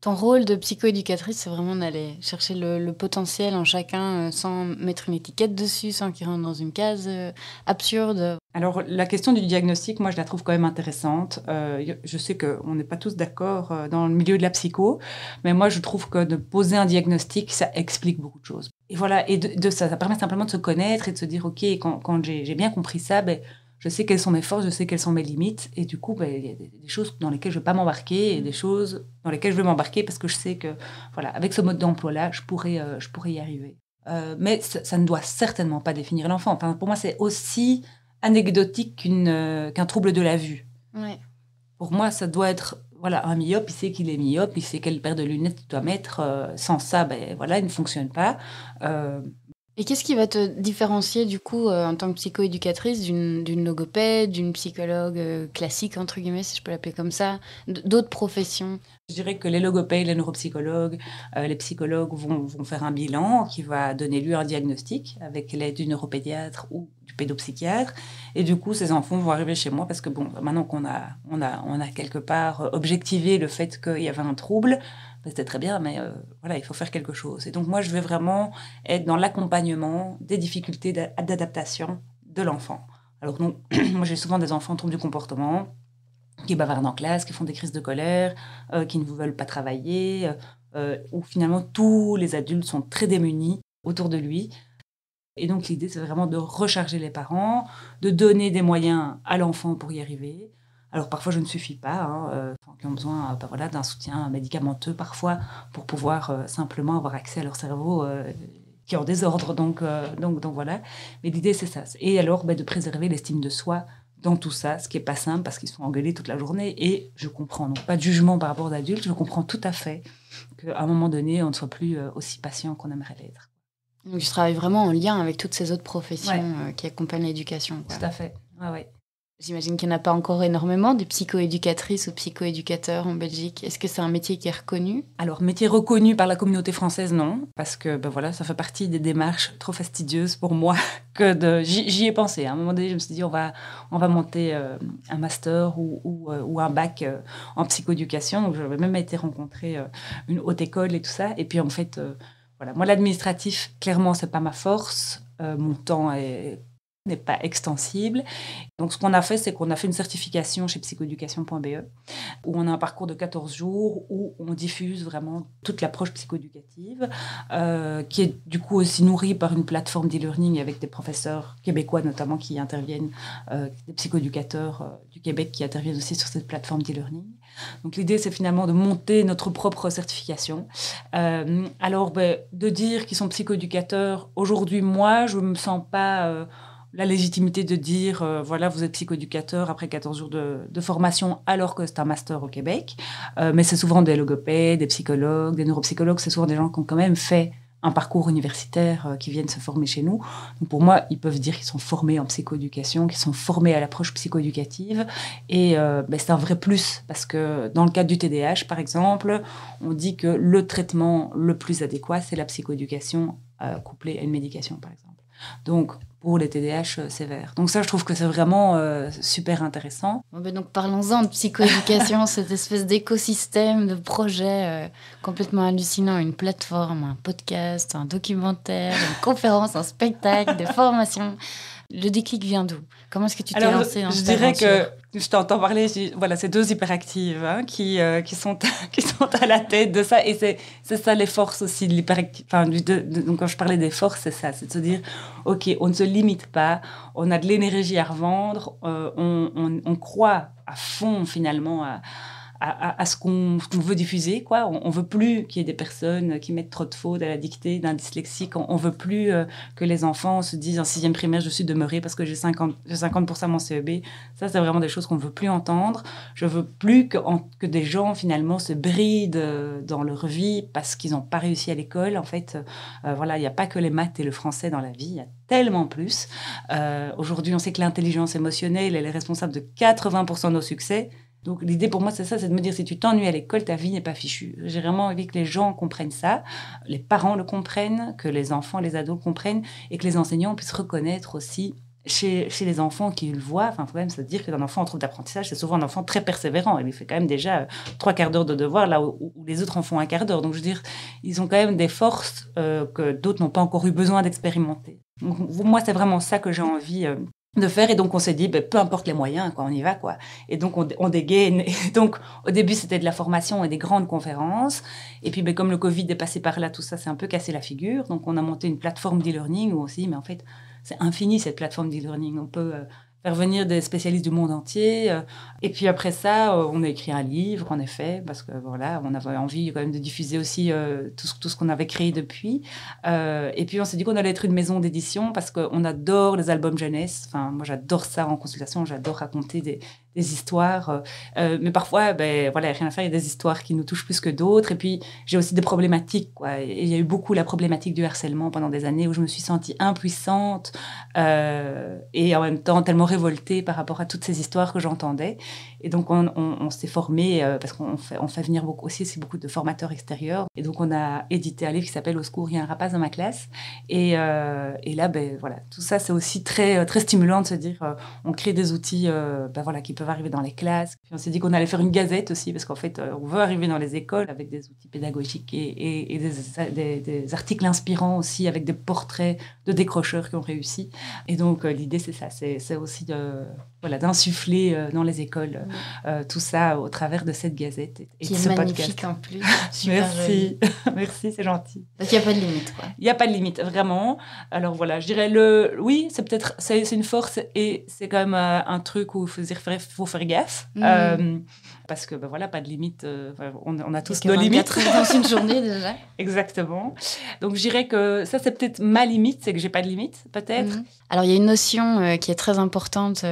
Ton rôle de psychoéducatrice, c'est vraiment d'aller chercher le, potentiel en chacun sans mettre une étiquette dessus, sans qu'il rentre dans une case absurde. Alors, la question du diagnostic, moi, je la trouve quand même intéressante. je sais qu'on n'est pas tous d'accord dans le milieu de la psycho, mais moi, je trouve que de poser un diagnostic, ça explique beaucoup de choses. Et voilà, et de, ça, ça permet simplement de se connaître et de se dire, OK, quand, quand j'ai bien compris ça, ben, je sais quelles sont mes forces, je sais quelles sont mes limites. Et du coup, ben, il y a des, choses dans lesquelles je ne vais pas m'embarquer et des choses dans lesquelles je vais m'embarquer parce que je sais que, voilà, avec ce mode d'emploi-là, je, pourrais euh, je pourrais y arriver. Euh, mais ça, ne doit certainement pas définir l'enfant. Enfin, pour moi, c'est aussi anecdotique euh, qu'un trouble de la vue. Ouais. Pour moi, ça doit être voilà, un myope, il sait qu'il est myope, il sait quelle paire de lunettes il doit mettre. Euh, sans ça, ben voilà, il ne fonctionne pas. Euh, et qu'est-ce qui va te différencier du coup euh, en tant que psychoéducatrice d'une logopède, d'une psychologue classique entre guillemets, si je peux l'appeler comme ça, d'autres professions? Je dirais que les logopèdes, les neuropsychologues, les psychologues vont, vont, faire un bilan qui va donner lieu à un diagnostic avec l'aide du neuropédiatre ou pédopsychiatre. Et du coup, ces enfants vont arriver chez moi parce que, bon, maintenant qu'on a, on a, on a quelque part objectivé le fait qu'il y avait un trouble, c'était très bien, mais euh, voilà, il faut faire quelque chose. Et donc, moi, je vais vraiment être dans l'accompagnement des difficultés d'adaptation de l'enfant. Alors, donc, moi, j'ai souvent des enfants troubles du comportement qui bavardent en classe, qui font des crises de colère, euh, qui ne veulent pas travailler, euh, où finalement tous les adultes sont très démunis autour de lui. Et donc l'idée, c'est vraiment de recharger les parents, de donner des moyens à l'enfant pour y arriver. Alors parfois, je ne suffis pas, hein, euh, qui ont besoin bah, voilà, d'un soutien médicamenteux parfois pour pouvoir euh, simplement avoir accès à leur cerveau euh, qui est en désordre. Donc, donc, donc voilà. Mais l'idée, c'est ça. Et alors, bah, de préserver l'estime de soi dans tout ça, ce qui n'est pas simple parce qu'ils sont engueulés toute la journée. Et je comprends, donc pas de jugement par rapport aux adultes, je comprends tout à fait qu'à un moment donné, on ne soit plus aussi patient qu'on aimerait l'être. Donc, je travaille vraiment en lien avec toutes ces autres professions euh, qui accompagnent l'éducation. Tout à fait. Ouais, ouais. J'imagine qu'il n'y en a pas encore énormément de psychoéducatrices ou psychoéducateurs en Belgique. Est-ce que c'est un métier qui est reconnu? Alors, métier reconnu par la communauté française, non. Parce que ben voilà, ça fait partie des démarches trop fastidieuses pour moi que de. J'y ai pensé. À un moment donné, je me suis dit, on va, on va monter euh, un master euh, ou un bac euh, en psychoéducation. Donc, j'avais même été rencontrer une haute école et tout ça. Et puis, en fait, voilà. Moi, l'administratif, clairement, c'est pas ma force. mon temps est n'est pas extensible. Donc, ce qu'on a fait, c'est qu'on a fait une certification chez psychoéducation.be, où on a un parcours de 14 jours où on diffuse vraiment toute l'approche psychoéducative, euh, qui est du coup aussi nourrie par une plateforme d'e-learning avec des professeurs québécois notamment qui interviennent, euh, des psychoéducateurs euh, du Québec qui interviennent aussi sur cette plateforme d'e-learning. Donc l'idée, c'est finalement de monter notre propre certification. alors, ben, de dire qu'ils sont psychoéducateurs, aujourd'hui, moi, je ne me sens pas la légitimité de dire, euh, voilà, vous êtes psychoéducateur après 14 jours de, formation alors que c'est un master au Québec. Euh, mais c'est souvent des logopèdes, des psychologues, des neuropsychologues, c'est souvent des gens qui ont quand même fait un parcours universitaire euh, qui viennent se former chez nous. Donc pour moi, ils peuvent dire qu'ils sont formés en psychoéducation, qu'ils sont formés à l'approche psychoéducative. Et ben, c'est un vrai plus parce que dans le cadre du TDAH, par exemple, on dit que le traitement le plus adéquat, c'est la psychoéducation couplée à une médication, par exemple. Donc, pour les TDAH euh, sévères. Donc ça, je trouve que c'est vraiment euh, super intéressant. Ben donc parlons-en de psychoéducation, cette espèce d'écosystème de projets euh, complètement hallucinant, une plateforme, un podcast, un documentaire, une conférence, un spectacle, des formations. Le déclic vient d'où? Comment est-ce que tu t'es lancé dans Je dirais que je t'entends parler, voilà, ces deux hyperactives hein, qui, euh, qui, sont, qui sont à la tête de ça. Et c'est, c'est ça les forces aussi de. Enfin, donc quand je parlais des forces, c'est ça, c'est de se dire, OK, on ne se limite pas, on a de l'énergie à revendre, euh, on, on, on, croit à fond finalement à à, ce qu'on veut diffuser. Quoi. On, ne veut plus qu'il y ait des personnes qui mettent trop de fautes à la dictée d'un dyslexique. On, ne veut plus euh, que les enfants se disent en sixième primaire, je suis demeuré parce que j'ai 50%, 50 mon CEB. Ça, c'est vraiment des choses qu'on ne veut plus entendre. Je veux plus que, que des gens, finalement, se brident euh, dans leur vie parce qu'ils n'ont pas réussi à l'école. En fait, euh, voilà, il n'y a pas que les maths et le français dans la vie. Il y a tellement plus. Aujourd'hui, on sait que l'intelligence émotionnelle, elle est responsable de 80% de nos succès. Donc l'idée pour moi, c'est ça, c'est de me dire si tu t'ennuies à l'école, ta vie n'est pas fichue. J'ai vraiment envie que les gens comprennent ça, les parents le comprennent, que les enfants, les ados comprennent, et que les enseignants puissent reconnaître aussi chez, les enfants qui le voient. Enfin, faut même se dire qu'un enfant en trouve d'apprentissage, c'est souvent un enfant très persévérant. Il fait quand même déjà euh, trois quarts d'heure de devoir là où, les autres en font un quart d'heure. Donc je veux dire, ils ont quand même des forces euh, que d'autres n'ont pas encore eu besoin d'expérimenter. Moi, c'est vraiment ça que j'ai envie euh, de faire. Et donc, on s'est dit, ben, peu importe les moyens, quoi, on y va, quoi. Et donc, on, on dégaine. Donc, au début, c'était de la formation et des grandes conférences. Et puis, ben, comme le Covid est passé par là, tout ça s'est un peu cassé la figure. Donc, on a monté une plateforme d'e-learning où aussi, mais en fait, c'est infini, cette plateforme d'e-learning. On peut euh, faire venir des spécialistes du monde entier. Euh. Et puis après ça, euh, on a écrit un livre, en effet, parce que voilà, on avait envie quand même de diffuser aussi euh, tout, ce qu'on avait créé depuis. et puis on s'est dit qu'on allait être une maison d'édition parce qu'on adore les albums jeunesse. Enfin, moi j'adore ça en consultation, j'adore raconter des, histoires. Mais parfois, ben, voilà, rien à faire, il y a des histoires qui nous touchent plus que d'autres. Et puis, j'ai aussi des problématiques. Quoi. il y a eu beaucoup la problématique du harcèlement pendant des années où je me suis sentie impuissante et en même temps tellement révoltée par rapport à toutes ces histoires que j'entendais. Et donc, on, s'est formé, parce qu'on fait, on fait venir aussi, beaucoup de formateurs extérieurs. Et donc, on a édité un livre qui s'appelle Au secours, il y a un rapace dans ma classe. Et, et là, ben, voilà, tout ça, c'est aussi très, très stimulant de se dire, on crée des outils ben, voilà, qui peuvent arriver dans les classes. Puis on s'est dit qu'on allait faire une gazette aussi, parce qu'en fait, euh, on veut arriver dans les écoles avec des outils pédagogiques et, des, des, articles inspirants aussi, avec des portraits de décrocheurs qui ont réussi. Et donc, euh, l'idée, c'est ça, c'est aussi de, voilà, d'insuffler euh, dans les écoles tout ça au travers de cette gazette et, qui est magnifique en plus. Merci, merci, c'est gentil. Donc il n'y a pas de limite, quoi. Il n'y a pas de limite, vraiment. Alors voilà, je dirais le, oui, c'est peut-être, c'est une force et c'est quand même un truc où il faut faire gaffe. Mm. Euh, parce que ben voilà, pas de limite. Euh, on, a tous nos limites. dans une journée déjà. Exactement. Donc je dirais que ça, c'est peut-être ma limite, c'est que j'ai pas de limite, peut-être. Mm. Alors il y a une notion euh, qui est très importante importante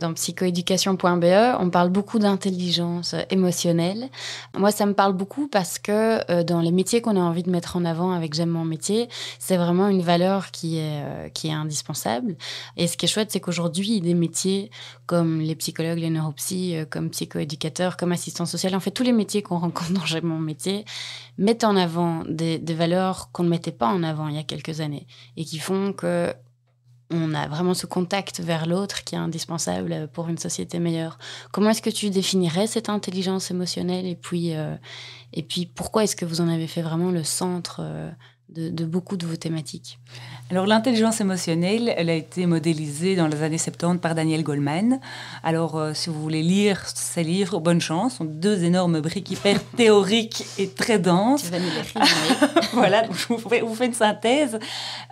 dans psychoéducation.be. On parle beaucoup d'intelligence émotionnelle. Moi, ça me parle beaucoup parce que dans les métiers qu'on a envie de mettre en avant avec J'aime mon métier, c'est vraiment une valeur qui est, qui est indispensable. Et ce qui est chouette, c'est qu'aujourd'hui, des métiers comme les psychologues, les neuropsy, comme psychoéducateurs, comme assistants sociaux, en fait, tous les métiers qu'on rencontre dans mon métier mettent en avant des, des valeurs qu'on ne mettait pas en avant il y a quelques années et qui font que on a vraiment ce contact vers l'autre qui est indispensable pour une société meilleure. Comment est-ce que tu définirais cette intelligence émotionnelle et puis, euh, et puis pourquoi est-ce que vous en avez fait vraiment le centre euh, de, beaucoup de vos thématiques Alors l'intelligence émotionnelle, elle a été modélisée dans les années 70 par Daniel Goleman. Alors euh, si vous voulez lire ces livres, bonne chance, ce sont deux énormes briques hyper théoriques et très denses. Tu vas nous les voilà, je vous fais, vous fais une synthèse.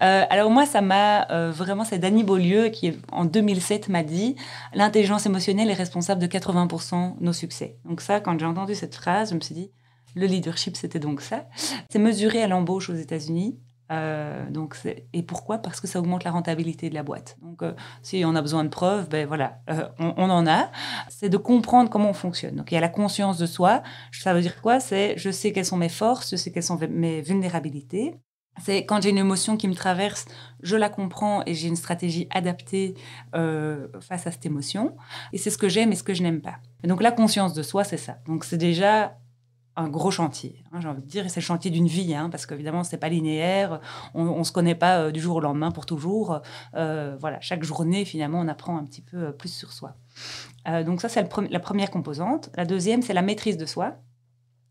Euh, alors moi, ça m'a euh, vraiment, c'est Danny Beaulieu qui en 2007 m'a dit, l'intelligence émotionnelle est responsable de 80% de nos succès. Donc ça, quand j'ai entendu cette phrase, je me suis dit, le leadership, c'était donc ça. C'est mesuré à l'embauche aux États-Unis. Euh, donc et pourquoi? Parce que ça augmente la rentabilité de la boîte. Donc, euh, si on a besoin de preuves, ben voilà, euh, on, en a. C'est de comprendre comment on fonctionne. Donc, il y a la conscience de soi. Ça veut dire quoi? C'est je sais quelles sont mes forces, je sais quelles sont mes vulnérabilités. C'est quand j'ai une émotion qui me traverse, je la comprends et j'ai une stratégie adaptée face à cette émotion. Et c'est ce que j'aime et ce que je n'aime pas. Et donc la conscience de soi, c'est ça. Donc c'est déjà un gros chantier, hein, j'ai envie de dire, c'est le chantier d'une vie, hein, parce qu'évidemment, c'est pas linéaire, on ne se connaît pas euh, du jour au lendemain pour toujours. Euh, voilà, chaque journée, finalement, on apprend un petit peu euh, plus sur soi. donc ça, c'est la première composante. La deuxième, c'est la maîtrise de soi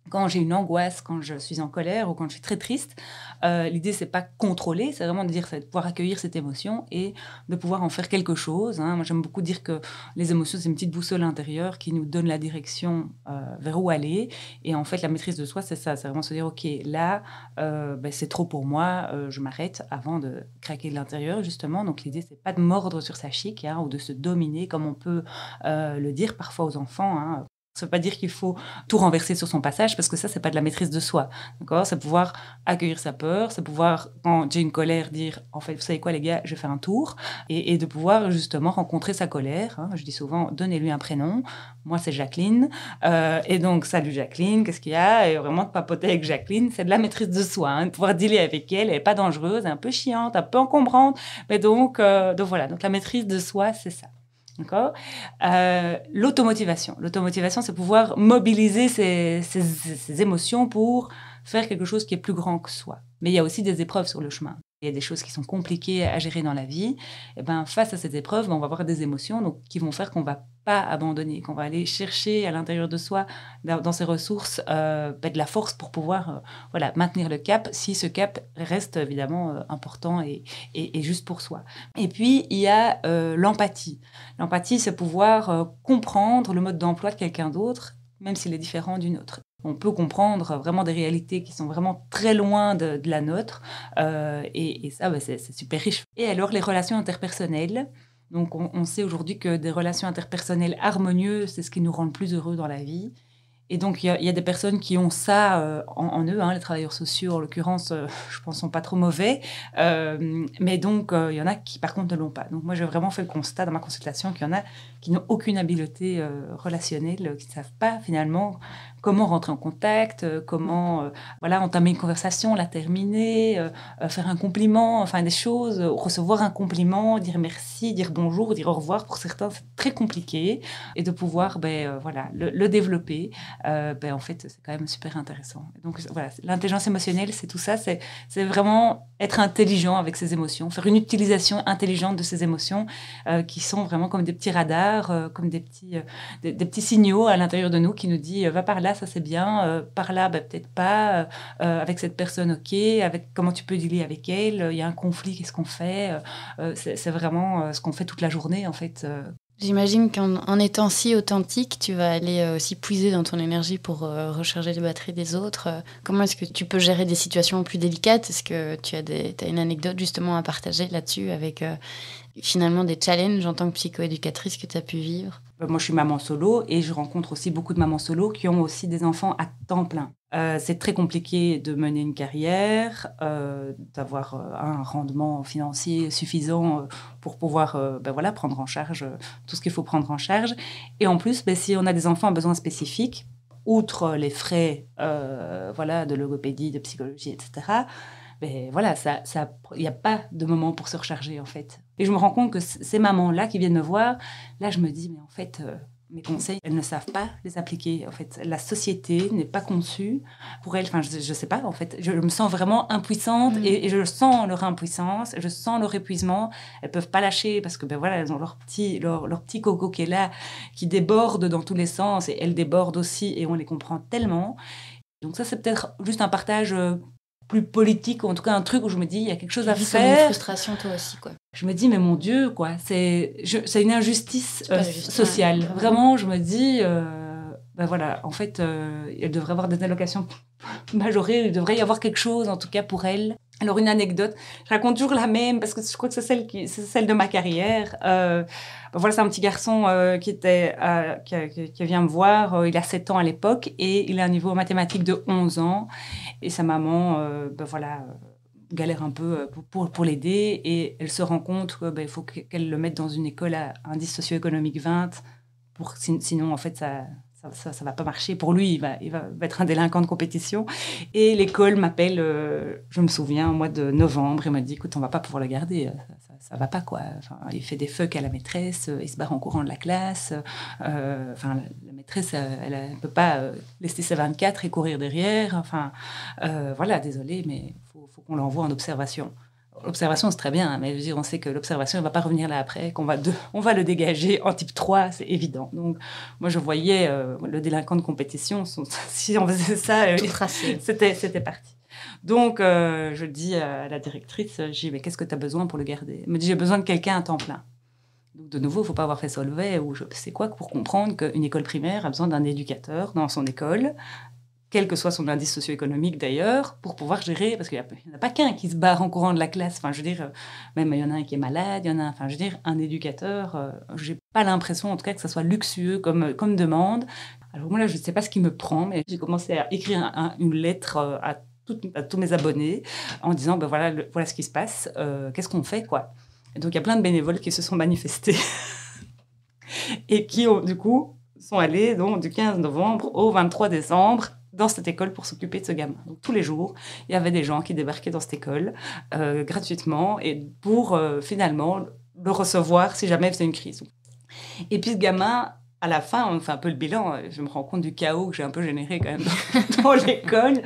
quand j'ai une angoisse, quand je suis en colère ou quand je suis très triste, euh, l'idée c'est pas contrôler, c'est vraiment de dire, c'est de pouvoir accueillir cette émotion et de pouvoir en faire quelque chose. Hein. Moi j'aime beaucoup dire que les émotions c'est une petite boussole intérieure qui nous donne la direction euh, vers où aller. Et en fait la maîtrise de soi c'est ça, c'est vraiment se dire ok là euh, ben, c'est trop pour moi, je m'arrête avant de craquer de l'intérieur justement. Donc l'idée c'est pas de mordre sur sa chic hein, ou de se dominer comme on peut le dire parfois aux enfants. Hein. Ça ne veut pas dire qu'il faut tout renverser sur son passage, parce que ça, c'est pas de la maîtrise de soi. D'accord? C'est pouvoir accueillir sa peur, c'est pouvoir, quand j'ai une colère, dire en fait, vous savez quoi, les gars, je vais faire un tour, et, de pouvoir justement rencontrer sa colère. Hein. Je dis souvent, donnez-lui un prénom. Moi, c'est Jacqueline. Euh, et donc, salut Jacqueline, qu'est-ce qu'il y a? Et vraiment, de papoter avec Jacqueline, c'est de la maîtrise de soi. Hein, de pouvoir dealer avec elle, elle n'est pas dangereuse, un peu chiante, un peu encombrante. Mais donc, euh, donc voilà, donc la maîtrise de soi, c'est ça. D'accord? Euh, L'automotivation. L'automotivation, c'est pouvoir mobiliser ses, ses, émotions pour faire quelque chose qui est plus grand que soi. Mais il y a aussi des épreuves sur le chemin il y a des choses qui sont compliquées à gérer dans la vie, et ben face à ces épreuves, on va avoir des émotions donc, qui vont faire qu'on va pas abandonner, qu'on va aller chercher à l'intérieur de soi, dans ses ressources, euh, ben, de la force pour pouvoir euh, voilà, maintenir le cap, si ce cap reste évidemment euh, important et, et, juste pour soi. Et puis, il y a l'empathie. L'empathie, c'est pouvoir comprendre le mode d'emploi de quelqu'un d'autre, même s'il est différent d'une autre on peut comprendre vraiment des réalités qui sont vraiment très loin de, la nôtre. Euh, et, ça, bah, c'est super riche. Et alors, les relations interpersonnelles. Donc, on, sait aujourd'hui que des relations interpersonnelles harmonieuses, c'est ce qui nous rend le plus heureux dans la vie. Et donc, il y, a des personnes qui ont ça euh, en, eux. Hein, les travailleurs sociaux, en l'occurrence, euh, je pense, sont pas trop mauvais. mais donc, il y en a qui, par contre, ne l'ont pas. Donc, moi, j'ai vraiment fait le constat dans ma consultation qu'il y en a qui n'ont aucune habileté relationnelle, qui ne savent pas finalement comment rentrer en contact, euh, comment euh, voilà entamer une conversation, la terminer, euh, faire un compliment, enfin des choses, recevoir un compliment, dire merci, dire bonjour, dire au revoir. Pour certains, c'est très compliqué et de pouvoir ben voilà le, développer, ben en fait c'est quand même super intéressant. Donc voilà, l'intelligence émotionnelle, c'est tout ça, c'est c'est vraiment être intelligent avec ses émotions, faire une utilisation intelligente de ses émotions qui sont vraiment comme des petits radars, comme des petits des, petits signaux à l'intérieur de nous qui nous dit va par là ça c'est bien, euh, par là, bah, peut-être pas, euh, euh, avec cette personne, ok, avec comment tu peux dealer avec elle, il y a un conflit, qu'est-ce qu'on fait C'est vraiment ce qu'on fait toute la journée, en fait. J'imagine qu'en étant si authentique, tu vas aller aussi puiser dans ton énergie pour recharger les batteries des autres. Comment est-ce que tu peux gérer des situations plus délicates? Est-ce que tu as, une anecdote justement à partager là-dessus avec finalement des challenges en tant que psychoéducatrice que tu as pu vivre? Moi, je suis maman solo et je rencontre aussi beaucoup de mamans solo qui ont aussi des enfants à temps plein. Euh, c'est très compliqué de mener une carrière, euh, d'avoir euh, un rendement financier suffisant pour pouvoir ben voilà, prendre en charge tout ce qu'il faut prendre en charge. Et en plus, ben, si on a des enfants à besoins spécifiques, outre les frais voilà, de logopédie, de psychologie, etc., ben voilà, ça, ça, il n'y a pas de moment pour se recharger en fait. Et je me rends compte que ces mamans-là qui viennent me voir, là je me dis, mais en fait, mes conseils, elles ne savent pas les appliquer. En fait, la société n'est pas conçue pour elles. Enfin, je ne sais pas, en fait. Je me sens vraiment impuissante mm. et, je sens leur impuissance, je sens leur épuisement. Elles peuvent pas lâcher parce que, ben voilà, elles ont leur petit, leur, leur petit coco qui est là, qui déborde dans tous les sens et elles débordent aussi et on les comprend tellement. Donc ça, c'est peut-être juste un partage euh, plus politique, ou en tout cas un truc où je me dis, il y a quelque chose à faire. une frustration toi aussi, quoi. Je me dis, mais mon Dieu, quoi, c'est une injustice euh, sociale. Vraiment, je me dis, euh, ben voilà, en fait, euh, elle devrait avoir des allocations majorées, il devrait y avoir quelque chose, en tout cas pour elle. Alors, une anecdote, je raconte toujours la même parce que je crois que c'est celle, qui, celle de ma carrière. Euh, ben voilà, c'est un petit garçon euh, qui, était, euh, qui, qui, vient me voir. il a 7 ans à l'époque et il a un niveau mathématique de 11 ans. Et sa maman, ben voilà galère un peu pour, pour, l'aider et elle se rend compte qu'il ben, faut qu'elle le mette dans une école à indice socio-économique 20 pour, sinon en fait ça, ça, va pas marcher pour lui, il va, il va, être un délinquant de compétition. Et l'école m'appelle, euh, je me souviens, au mois de novembre, et m'a dit, écoute, on va pas pouvoir le garder, ça, ça, va pas quoi. Enfin, il fait des fucks à la maîtresse, il se barre en courant de la classe. Euh, enfin, la, maîtresse, elle ne peut pas laisser ses 24 et courir derrière. Enfin, euh, voilà, désolé, mais faut, faut qu'on l'envoie en observation. L'observation, c'est très bien, hein, mais dire, on sait que l'observation ne va pas revenir là après, qu'on va, on va le dégager en type 3, c'est évident. Donc, moi, je voyais euh, le délinquant de compétition, si on faisait ça, euh, c'était, c'était parti. Donc, euh, je dis à la directrice, je dis, mais qu'est-ce que tu as besoin pour le garder? Elle me dit, j'ai besoin de quelqu'un à temps plein. Donc, de nouveau, il ne faut pas avoir fait Solvay ou je sais quoi pour comprendre qu'une école primaire a besoin d'un éducateur dans son école quel que soit son indice socio-économique d'ailleurs, pour pouvoir gérer, parce qu'il n'y a, pas qu'un qui se barre en courant de la classe. Enfin, je veux dire, euh, même il y en a un qui est malade, il y en a un, enfin, je veux dire, un éducateur, euh, j'ai pas l'impression en tout cas que ça soit luxueux comme, comme demande. Alors moi là, je ne sais pas ce qui me prend, mais j'ai commencé à écrire une lettre euh, à, tous mes abonnés en disant, ben voilà, voilà ce qui se passe, qu'est-ce qu'on fait, quoi. Et donc il y a plein de bénévoles qui se sont manifestés et qui ont du coup sont allés donc du 15 novembre au 23 décembre dans cette école pour s'occuper de ce gamin. Donc, tous les jours, il y avait des gens qui débarquaient dans cette école euh, gratuitement et pour euh, finalement le recevoir si jamais il faisait une crise. Et puis ce gamin, à la fin, on fait un peu le bilan. Je me rends compte du chaos que j'ai un peu généré quand même dans, l'école.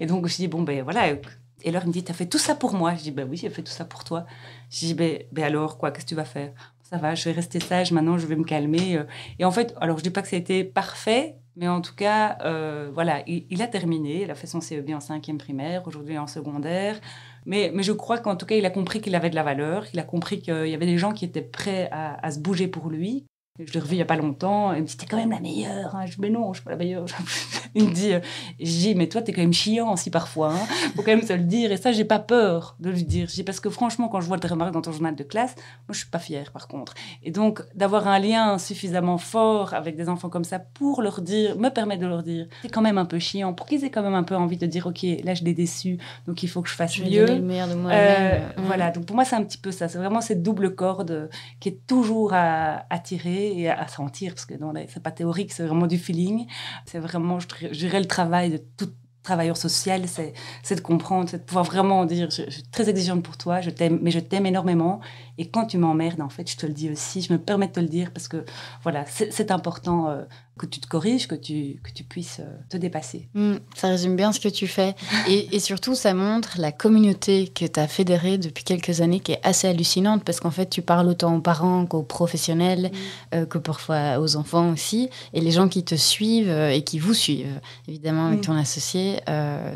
Et donc, je dis, bon, ben voilà. Et alors, il me dit, t'as fait tout ça pour moi Je dis, ben oui, j'ai fait tout ça pour toi. Je dis, ben, ben alors, quoi, qu'est-ce que tu vas faire? Ça va, je vais rester sage, maintenant, je vais me calmer. Et en fait, alors, je dis pas que ça a été parfait, mais en tout cas, euh, voilà, il, a terminé. Il a fait son CEB en cinquième primaire, aujourd'hui en secondaire. Mais, mais je crois qu'en tout cas, il a compris qu'il avait de la valeur. Il a compris qu'il y avait des gens qui étaient prêts à, à se bouger pour lui. Je l'ai revu il n'y a pas longtemps. Il me dit, t'es quand même la meilleure. Hein. Je dis, mais non, je suis pas la meilleure. il me dit, euh, dis, mais toi, t'es quand même chiant aussi parfois. Hein. Faut quand même se le dire. Et ça, j'ai pas peur de lui dire. Dis, parce que franchement, quand je vois le remarques dans ton journal de classe, moi, je suis pas fière, par contre. Et donc, d'avoir un lien suffisamment fort avec des enfants comme ça pour leur dire, me permet de leur dire, c'est quand même un peu chiant, pour qu'ils aient quand même un peu envie de dire, OK, là, je l'ai déçu, donc il faut que je fasse je mieux. le meilleur de moi-même. Euh, voilà. Donc, pour moi, c'est un petit peu ça. C'est vraiment cette double corde qui est toujours à, à tirer et à sentir, parce que c'est pas théorique, c'est vraiment du feeling. C'est vraiment, je dirais, le travail de tout travailleur social, c'est de comprendre, c'est de pouvoir vraiment dire, je, suis très exigeante pour toi, je t'aime, mais je t'aime énormément. Et quand tu m'emmerdes, en fait, je te le dis aussi, je me permets de te le dire parce que, voilà, c'est important. Euh, que tu te corriges, que tu, que tu puisses euh, te dépasser. Mm, ça résume bien ce que tu fais. Et, et surtout, ça montre la communauté que tu as fédérée depuis quelques années qui est assez hallucinante parce qu'en fait, tu parles autant aux parents qu'aux professionnels, mm. euh, que parfois aux enfants aussi. Et les gens qui te suivent et qui vous suivent, évidemment, avec mm. ton associé,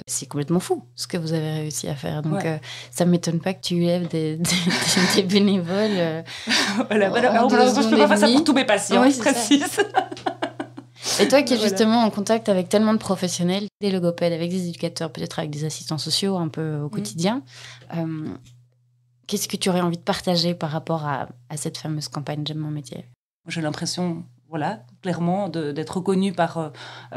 c'est complètement fou ce que vous avez réussi à faire. Donc, ça ne m'étonne pas que tu lèves des, des, bénévoles. voilà, voilà. je ne peux pas faire ça pour tous mes patients, oui, précise. Et toi qui es justement en contact avec tellement de professionnels, des logopèdes, avec des éducateurs, peut-être avec des assistants sociaux un peu au mm. quotidien, euh, qu'est-ce que tu aurais envie de partager par rapport à, cette fameuse campagne J'aime mon métier? J'ai l'impression voilà, clairement, d'être reconnu par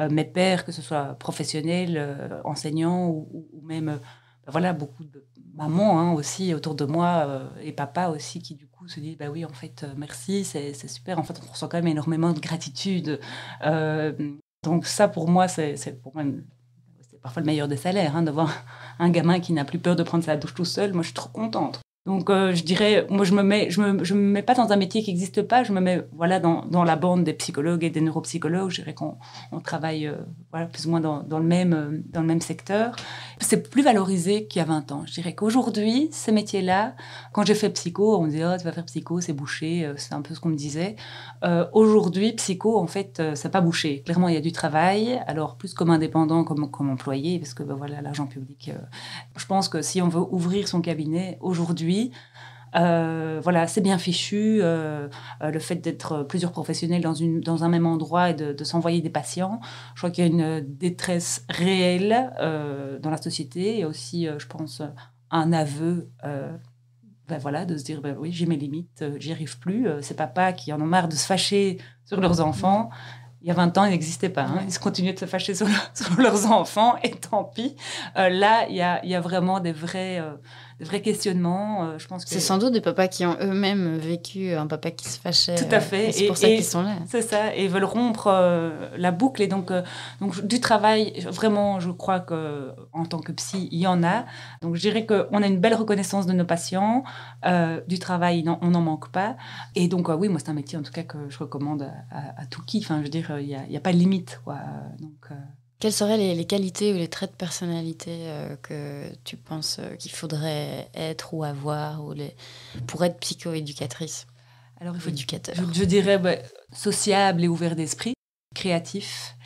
mes pairs, que ce soit professionnels, enseignants ou, même, ben voilà, beaucoup de mamans hein, aussi autour de moi et papa aussi qui du coup se disent, bah oui, en fait, merci, c'est super. En fait, on ressent quand même énormément de gratitude. donc ça, pour moi, c'est pour moi parfois le meilleur des salaires, hein, d'avoir un gamin qui n'a plus peur de prendre sa douche tout seul. Moi, je suis trop contente. Donc, euh, je dirais, moi, je me je me, je me mets pas dans un métier qui n'existe pas. Je me mets, voilà, dans, dans, la bande des psychologues et des neuropsychologues. Je dirais qu'on on travaille, euh, voilà, plus ou moins dans, le même, euh, dans le même secteur. C'est plus valorisé qu'il y a 20 ans. Je dirais qu'aujourd'hui, ces métiers-là, quand j'ai fait psycho, on me disait, oh, tu vas faire psycho, c'est bouché. C'est un peu ce qu'on me disait. aujourd'hui, psycho, en fait, n'a pas bouché. Clairement, il y a du travail. Alors, plus comme indépendant, comme, comme employé, parce que, ben, voilà, l'argent public. je pense que si on veut ouvrir son cabinet aujourd'hui, euh, voilà, c'est bien fichu. Euh, euh, le fait d'être plusieurs professionnels dans, une, dans un même endroit et de, s'envoyer des patients. Je crois qu'il y a une détresse réelle dans la société et aussi, je pense, un aveu. Ben voilà, de se dire ben oui, j'ai mes limites, j'y arrive plus. ces papas qui en ont marre de se fâcher sur leurs enfants, il y a 20 ans, ils n'existaient pas. Hein. Ils continuaient de se fâcher sur, leurs enfants, et tant pis. là, il y a, y a, vraiment des vrais, vrais questionnements. Euh, je pense que c'est sans doute des papas qui ont eux-mêmes vécu un papa qui se fâchait. Tout à fait. c'est pour ça qu'ils sont là. C'est ça. Et veulent rompre euh, la boucle. Et donc, euh, donc du travail, vraiment, je crois que en tant que psy, il y en a. Donc, je dirais qu'on a une belle reconnaissance de nos patients. du travail, on n'en manque pas. Et donc, oui, moi, c'est un métier en tout cas que je recommande à, tout qui. Enfin, je veux dire, il n'y a, a, pas de limite. Quoi. Donc, quelles seraient les, qualités ou les traits de personnalité euh, que tu penses euh, qu'il faudrait être ou avoir ou les... pour être psychoéducatrice Alors, il faut éducateur? Je, dirais bah, sociable et ouvert d'esprit, créatif.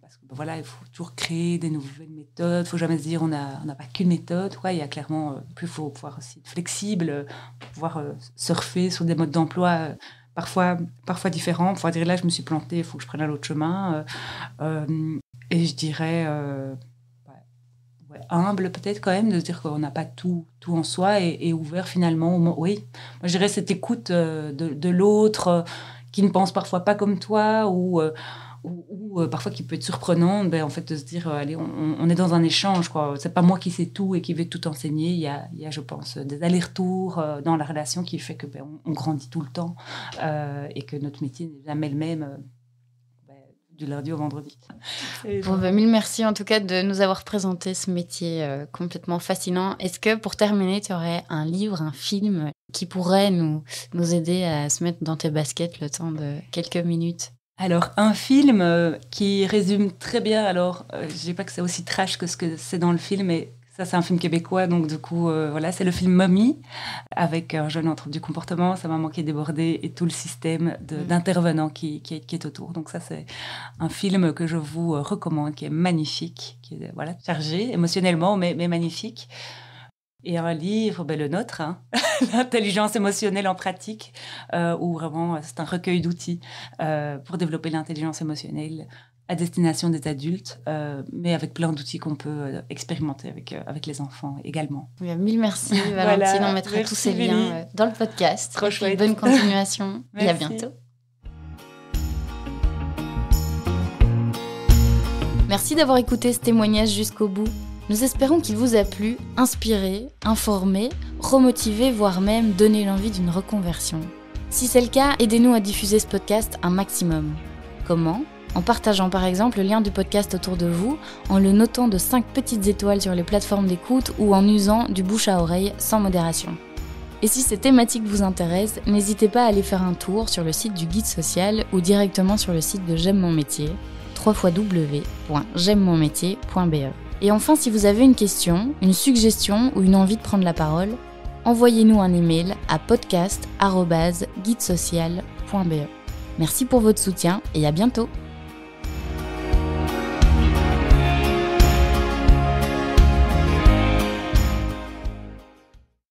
Parce que bah, voilà, il faut toujours créer des nouvelles méthodes. Il faut jamais se dire on n'a on pas qu'une méthode. Il y a clairement, euh, plus faut pouvoir aussi être flexible, pouvoir surfer sur des modes d'emploi parfois, parfois différents. Pouvoir dire là, je me suis plantée, il faut que je prenne un autre chemin. Et je dirais euh, humble peut-être quand même de se dire qu'on n'a pas tout, tout en soi et, ouvert finalement. Oui, moi je dirais cette écoute euh, de, de l'autre euh, qui ne pense parfois pas comme toi ou, ou, parfois qui peut être surprenante. Ben, en fait, de se dire, allez, on, est dans un échange. Ce C'est pas moi qui sais tout et qui vais tout enseigner. Il y a, il y a je pense, des allers-retours dans la relation qui fait que ben, on, grandit tout le temps et que notre métier n'est jamais le même du lundi au vendredi. Bon, ben, mille merci en tout cas de nous avoir présenté ce métier euh, complètement fascinant. Est-ce que pour terminer, tu aurais un livre, un film qui pourrait nous, nous aider à se mettre dans tes baskets le temps de quelques minutes? Alors, un film euh, qui résume très bien, alors, euh, je ne dis pas que c'est aussi trash que ce que c'est dans le film, mais ça, c'est un film québécois, donc du coup, euh, voilà, c'est le film Mommy, avec un jeune entre du comportement, sa maman qui est débordée et tout le système mm. d'intervenants qui, qui, est, autour. Donc ça, c'est un film que je vous euh, recommande, qui est magnifique, qui est voilà, chargé émotionnellement, mais, mais magnifique. Et un livre, ben, le nôtre, hein, l'intelligence émotionnelle en pratique, euh, où vraiment c'est un recueil d'outils pour développer l'intelligence émotionnelle à destination des adultes, euh, mais avec plein d'outils qu'on peut euh, expérimenter avec, euh, avec les enfants également. mille merci Valentine, on mettra tous ces liens dans le podcast. Trop chouette. Bonne continuation et à bientôt. Merci d'avoir écouté ce témoignage jusqu'au bout. Nous espérons qu'il vous a plu, inspiré, informé, remotivé, voire même donné l'envie d'une reconversion. Si c'est le cas, aidez-nous à diffuser ce podcast un maximum. Comment? En partageant par exemple le lien du podcast autour de vous, en le notant de 5 petites étoiles sur les plateformes d'écoute ou en usant du bouche à oreille sans modération. Et si ces thématiques vous intéressent, n'hésitez pas à aller faire un tour sur le site du guide social ou directement sur le site de J'aime mon métier, www.j'aime-mon-métier.be. Et enfin, si vous avez une question, une suggestion ou une envie de prendre la parole, envoyez-nous un email à podcast.guidesocial.be. Merci pour votre soutien et à bientôt